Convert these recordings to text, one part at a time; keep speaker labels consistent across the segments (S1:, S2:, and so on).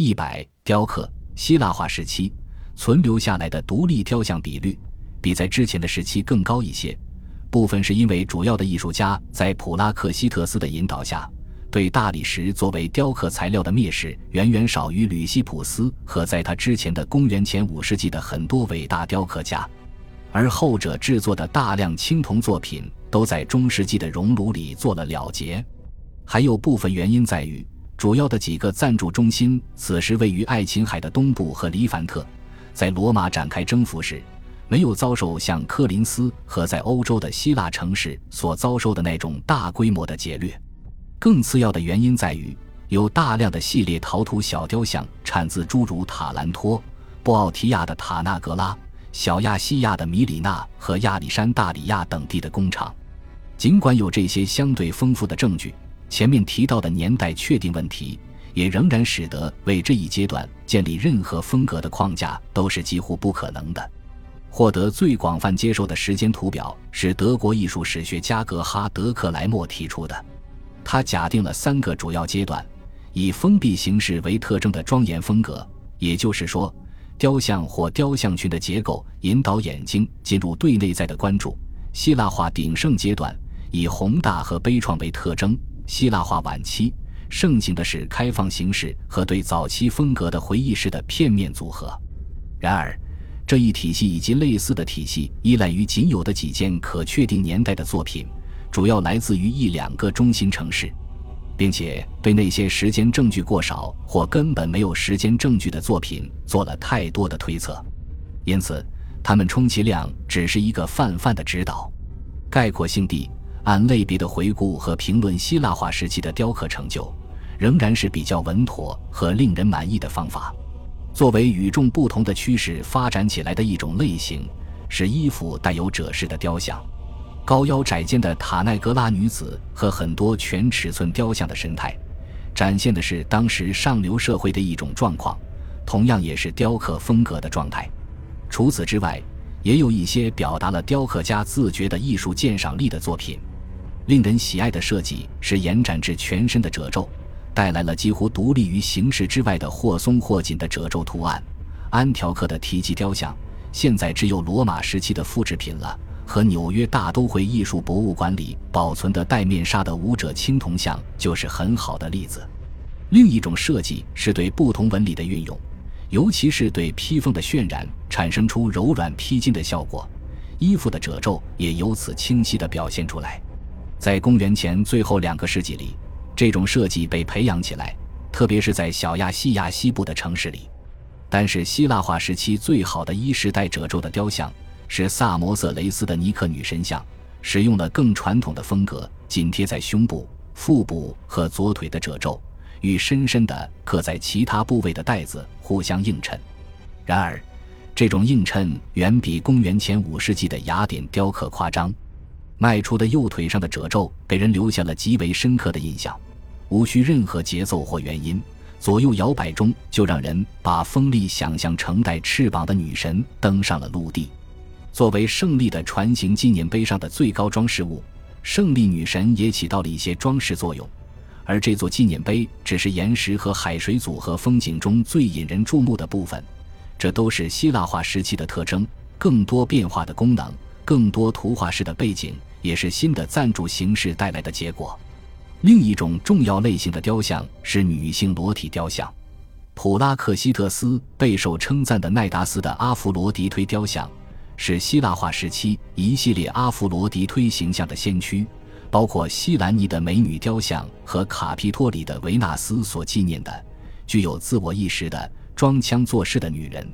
S1: 一百雕刻希腊化时期存留下来的独立雕像比率比在之前的时期更高一些，部分是因为主要的艺术家在普拉克西特斯的引导下，对大理石作为雕刻材料的蔑视远远少于吕西普斯和在他之前的公元前五世纪的很多伟大雕刻家，而后者制作的大量青铜作品都在中世纪的熔炉里做了了结。还有部分原因在于。主要的几个赞助中心此时位于爱琴海的东部和黎凡特，在罗马展开征服时，没有遭受像科林斯和在欧洲的希腊城市所遭受的那种大规模的劫掠。更次要的原因在于，有大量的系列陶土小雕像产自诸如塔兰托、布奥提亚的塔纳格拉、小亚细亚的米里纳和亚历山大里亚等地的工厂。尽管有这些相对丰富的证据。前面提到的年代确定问题，也仍然使得为这一阶段建立任何风格的框架都是几乎不可能的。获得最广泛接受的时间图表是德国艺术史学家格哈德克莱默提出的。他假定了三个主要阶段：以封闭形式为特征的庄严风格，也就是说，雕像或雕像群的结构引导眼睛进入对内在的关注；希腊化鼎盛阶段，以宏大和悲怆为特征。希腊化晚期盛行的是开放形式和对早期风格的回忆式的片面组合。然而，这一体系以及类似的体系依赖于仅有的几件可确定年代的作品，主要来自于一两个中心城市，并且对那些时间证据过少或根本没有时间证据的作品做了太多的推测。因此，他们充其量只是一个泛泛的指导，概括性地。按类别的回顾和评论希腊化时期的雕刻成就，仍然是比较稳妥和令人满意的方法。作为与众不同的趋势发展起来的一种类型，是衣服带有褶式的雕像。高腰窄肩的塔奈格拉女子和很多全尺寸雕像的神态，展现的是当时上流社会的一种状况，同样也是雕刻风格的状态。除此之外，也有一些表达了雕刻家自觉的艺术鉴赏力的作品。令人喜爱的设计是延展至全身的褶皱，带来了几乎独立于形式之外的或松或紧的褶皱图案。安条克的提及雕像，现在只有罗马时期的复制品了，和纽约大都会艺术博物馆里保存的戴面纱的舞者青铜像就是很好的例子。另一种设计是对不同纹理的运用，尤其是对披风的渲染，产生出柔软披巾的效果，衣服的褶皱也由此清晰地表现出来。在公元前最后两个世纪里，这种设计被培养起来，特别是在小亚细亚西部的城市里。但是，希腊化时期最好的衣饰带褶皱的雕像是萨摩色雷斯的尼克女神像，使用了更传统的风格，紧贴在胸部、腹部和左腿的褶皱与深深的刻在其他部位的带子互相映衬。然而，这种映衬远比公元前五世纪的雅典雕刻夸张。迈出的右腿上的褶皱给人留下了极为深刻的印象，无需任何节奏或原因，左右摇摆中就让人把锋利想象成带翅膀的女神登上了陆地。作为胜利的船型纪念碑上的最高装饰物，胜利女神也起到了一些装饰作用。而这座纪念碑只是岩石和海水组合风景中最引人注目的部分，这都是希腊化时期的特征。更多变化的功能，更多图画式的背景。也是新的赞助形式带来的结果。另一种重要类型的雕像是女性裸体雕像。普拉克西特斯备受称赞的奈达斯的阿弗罗狄忒雕像，是希腊化时期一系列阿弗罗狄忒形象的先驱，包括西兰尼的美女雕像和卡皮托里的维纳斯所纪念的具有自我意识的装腔作势的女人。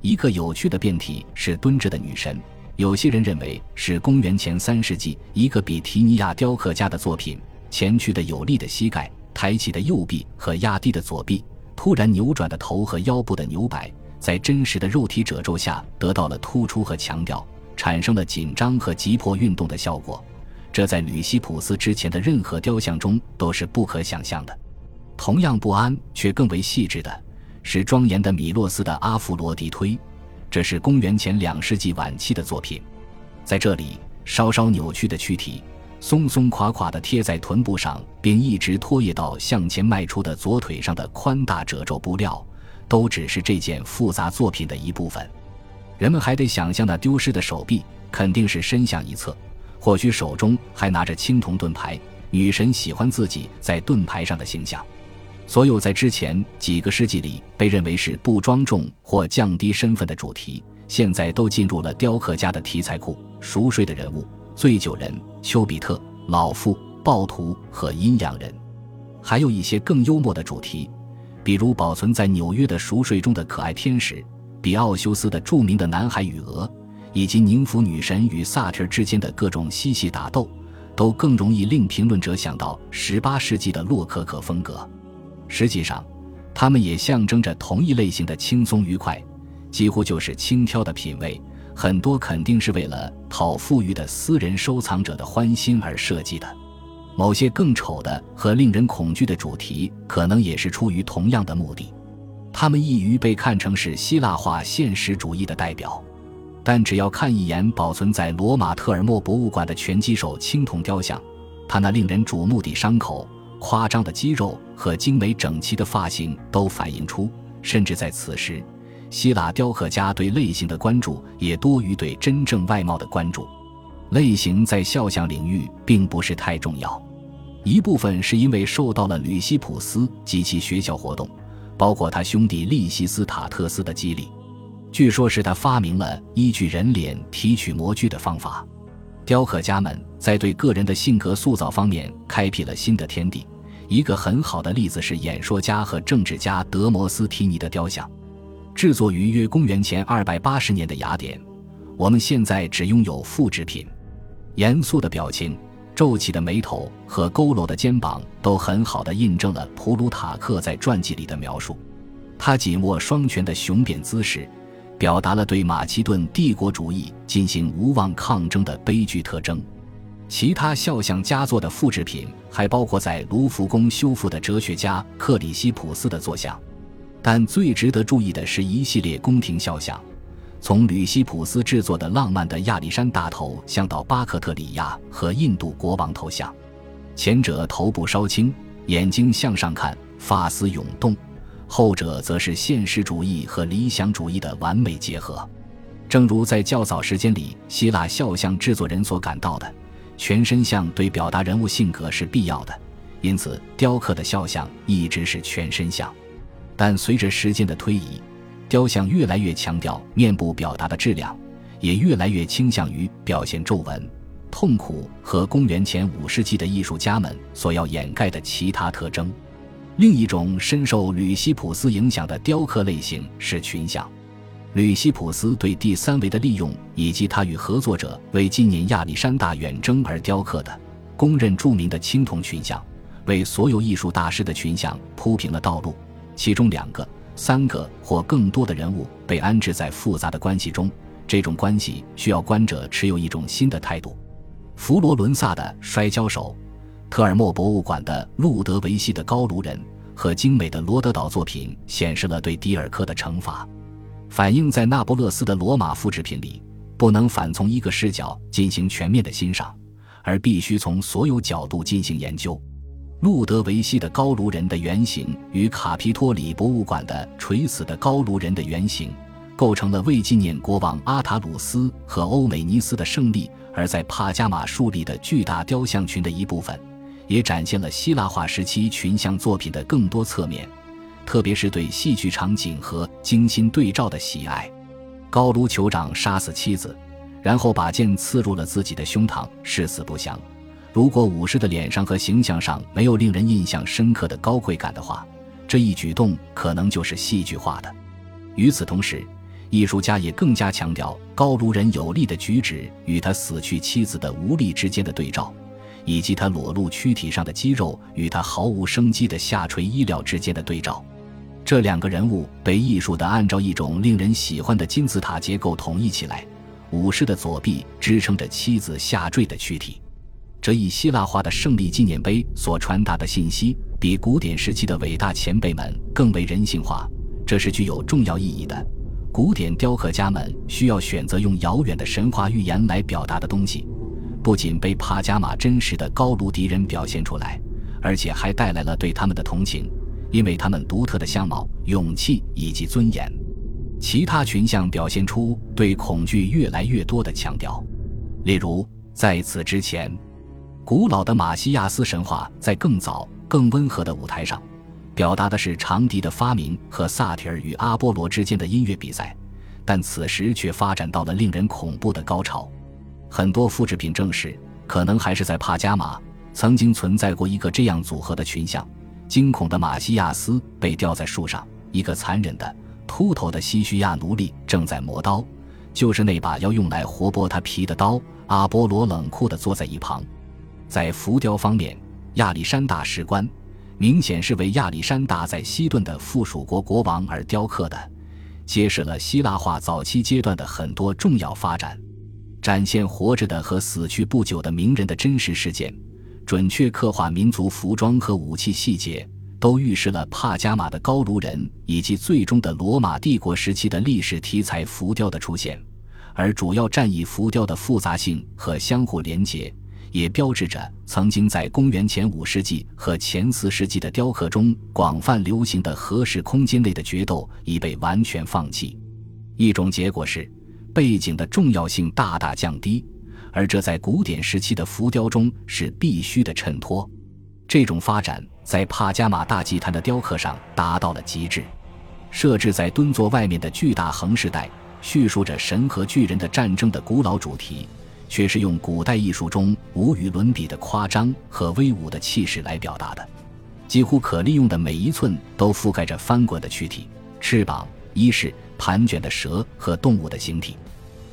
S1: 一个有趣的变体是蹲着的女神。有些人认为是公元前三世纪一个比提尼亚雕刻家的作品。前屈的有力的膝盖、抬起的右臂和压低的左臂、突然扭转的头和腰部的扭摆，在真实的肉体褶皱下得到了突出和强调，产生了紧张和急迫运动的效果。这在吕西普斯之前的任何雕像中都是不可想象的。同样不安却更为细致的是庄严的米洛斯的阿弗罗狄忒。这是公元前两世纪晚期的作品，在这里，稍稍扭曲的躯体松松垮垮地贴在臀部上，并一直拖曳到向前迈出的左腿上的宽大褶皱布料，都只是这件复杂作品的一部分。人们还得想象那丢失的手臂，肯定是伸向一侧，或许手中还拿着青铜盾牌。女神喜欢自己在盾牌上的形象。所有在之前几个世纪里被认为是不庄重或降低身份的主题，现在都进入了雕刻家的题材库。熟睡的人物。醉酒人、丘比特、老妇、暴徒和阴阳人，还有一些更幽默的主题，比如保存在纽约的熟睡中的可爱天使，比奥修斯的著名的男孩与鹅，以及宁芙女神与萨特之间的各种嬉戏打斗，都更容易令评论者想到18世纪的洛可可风格。实际上，它们也象征着同一类型的轻松愉快，几乎就是轻佻的品味。很多肯定是为了讨富裕的私人收藏者的欢心而设计的，某些更丑的和令人恐惧的主题，可能也是出于同样的目的。他们易于被看成是希腊化现实主义的代表，但只要看一眼保存在罗马特尔莫博物馆的拳击手青铜雕像，他那令人瞩目的伤口、夸张的肌肉和精美整齐的发型，都反映出，甚至在此时。希腊雕刻家对类型的关注也多于对真正外貌的关注，类型在肖像领域并不是太重要，一部分是因为受到了吕西普斯及其学校活动，包括他兄弟利西斯塔特斯的激励。据说是他发明了依据人脸提取模具的方法。雕刻家们在对个人的性格塑造方面开辟了新的天地。一个很好的例子是演说家和政治家德摩斯提尼的雕像。制作于约公元前二百八十年的雅典，我们现在只拥有复制品。严肃的表情、皱起的眉头和佝偻的肩膀都很好的印证了普鲁塔克在传记里的描述。他紧握双拳的雄辩姿势，表达了对马其顿帝国主义进行无望抗争的悲剧特征。其他肖像佳作的复制品还包括在卢浮宫修复的哲学家克里希普斯的坐像。但最值得注意的是一系列宫廷肖像，从吕西普斯制作的浪漫的亚历山大头像到巴克特里亚和印度国王头像，前者头部稍轻，眼睛向上看，发丝涌动；后者则是现实主义和理想主义的完美结合。正如在较早时间里希腊肖像制作人所感到的，全身像对表达人物性格是必要的，因此雕刻的肖像一直是全身像。但随着时间的推移，雕像越来越强调面部表达的质量，也越来越倾向于表现皱纹、痛苦和公元前五世纪的艺术家们所要掩盖的其他特征。另一种深受吕西普斯影响的雕刻类型是群像。吕西普斯对第三维的利用，以及他与合作者为纪念亚历山大远征而雕刻的公认著名的青铜群像，为所有艺术大师的群像铺平了道路。其中两个、三个或更多的人物被安置在复杂的关系中，这种关系需要观者持有一种新的态度。佛罗伦萨的摔跤手、特尔莫博物馆的路德维希的高卢人和精美的罗德岛作品显示了对迪尔克的惩罚。反映在那不勒斯的罗马复制品里，不能反从一个视角进行全面的欣赏，而必须从所有角度进行研究。路德维希的高卢人的原型与卡皮托里博物馆的垂死的高卢人的原型，构成了为纪念国王阿塔鲁斯和欧美尼斯的胜利而在帕加马树立的巨大雕像群的一部分，也展现了希腊化时期群像作品的更多侧面，特别是对戏剧场景和精心对照的喜爱。高卢酋长杀死妻子，然后把剑刺入了自己的胸膛，誓死不降。如果武士的脸上和形象上没有令人印象深刻的高贵感的话，这一举动可能就是戏剧化的。与此同时，艺术家也更加强调高卢人有力的举止与他死去妻子的无力之间的对照，以及他裸露躯体上的肌肉与他毫无生机的下垂衣料之间的对照。这两个人物被艺术的按照一种令人喜欢的金字塔结构统一起来，武士的左臂支撑着妻子下坠的躯体。这一希腊化的胜利纪念碑所传达的信息，比古典时期的伟大前辈们更为人性化，这是具有重要意义的。古典雕刻家们需要选择用遥远的神话寓言来表达的东西，不仅被帕加马真实的高卢敌人表现出来，而且还带来了对他们的同情，因为他们独特的相貌、勇气以及尊严。其他群像表现出对恐惧越来越多的强调，例如在此之前，古老的马西亚斯神话在更早、更温和的舞台上，表达的是长笛的发明和萨提尔与阿波罗之间的音乐比赛，但此时却发展到了令人恐怖的高潮。很多复制品证实，可能还是在帕加马曾经存在过一个这样组合的群像：惊恐的马西亚斯被吊在树上，一个残忍的。秃头的西叙亚奴隶正在磨刀，就是那把要用来活剥他皮的刀。阿波罗冷酷地坐在一旁。在浮雕方面，亚历山大石棺明显是为亚历山大在西顿的附属国国王而雕刻的，揭示了希腊化早期阶段的很多重要发展，展现活着的和死去不久的名人的真实事件，准确刻画民族服装和武器细节。都预示了帕加马的高卢人以及最终的罗马帝国时期的历史题材浮雕的出现，而主要战役浮雕的复杂性和相互连结，也标志着曾经在公元前五世纪和前四世纪的雕刻中广泛流行的合适空间内的决斗已被完全放弃。一种结果是，背景的重要性大大降低，而这在古典时期的浮雕中是必须的衬托。这种发展在帕加马大祭坛的雕刻上达到了极致。设置在蹲坐外面的巨大横饰带，叙述着神和巨人的战争的古老主题，却是用古代艺术中无与伦比的夸张和威武的气势来表达的。几乎可利用的每一寸都覆盖着翻滚的躯体、翅膀、衣饰、盘卷的蛇和动物的形体，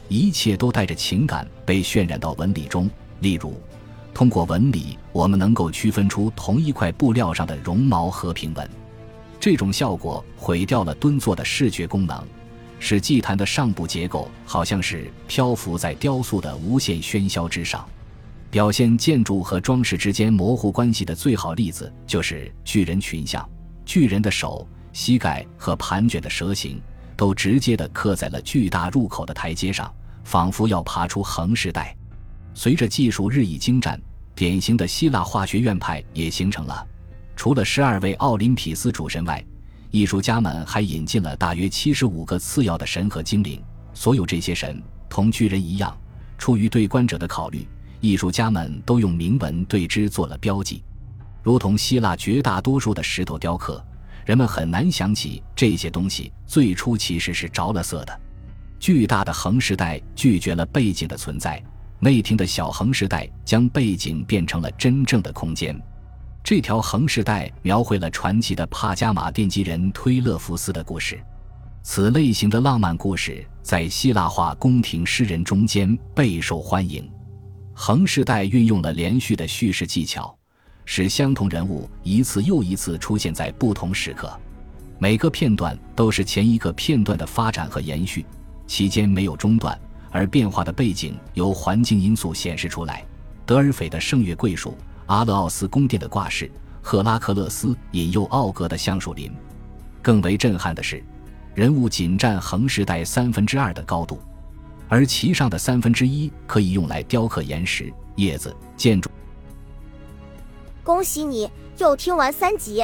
S1: 一切都带着情感被渲染到纹理中。例如。通过纹理，我们能够区分出同一块布料上的绒毛和平纹。这种效果毁掉了蹲坐的视觉功能，使祭坛的上部结构好像是漂浮在雕塑的无限喧嚣之上。表现建筑和装饰之间模糊关系的最好例子就是巨人群像。巨人的手、膝盖和盘卷的蛇形都直接地刻在了巨大入口的台阶上，仿佛要爬出横石带。随着技术日益精湛，典型的希腊化学院派也形成了。除了十二位奥林匹斯主神外，艺术家们还引进了大约七十五个次要的神和精灵。所有这些神同巨人一样，出于对观者的考虑，艺术家们都用铭文对之做了标记。如同希腊绝大多数的石头雕刻，人们很难想起这些东西最初其实是着了色的。巨大的横时代拒绝了背景的存在。内廷的小横时代将背景变成了真正的空间。这条横时代描绘了传奇的帕加马奠基人推勒福斯的故事。此类型的浪漫故事在希腊化宫廷诗人中间备受欢迎。横时代运用了连续的叙事技巧，使相同人物一次又一次出现在不同时刻。每个片段都是前一个片段的发展和延续，期间没有中断。而变化的背景由环境因素显示出来，德尔斐的圣月桂树，阿勒奥斯宫殿的挂饰，赫拉克勒斯引诱奥格的橡树林。更为震撼的是，人物仅占横时代三分之二的高度，而其上的三分之一可以用来雕刻岩石、叶子、建筑。
S2: 恭喜你又听完三集，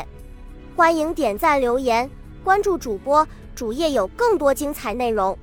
S2: 欢迎点赞、留言、关注主播，主页有更多精彩内容。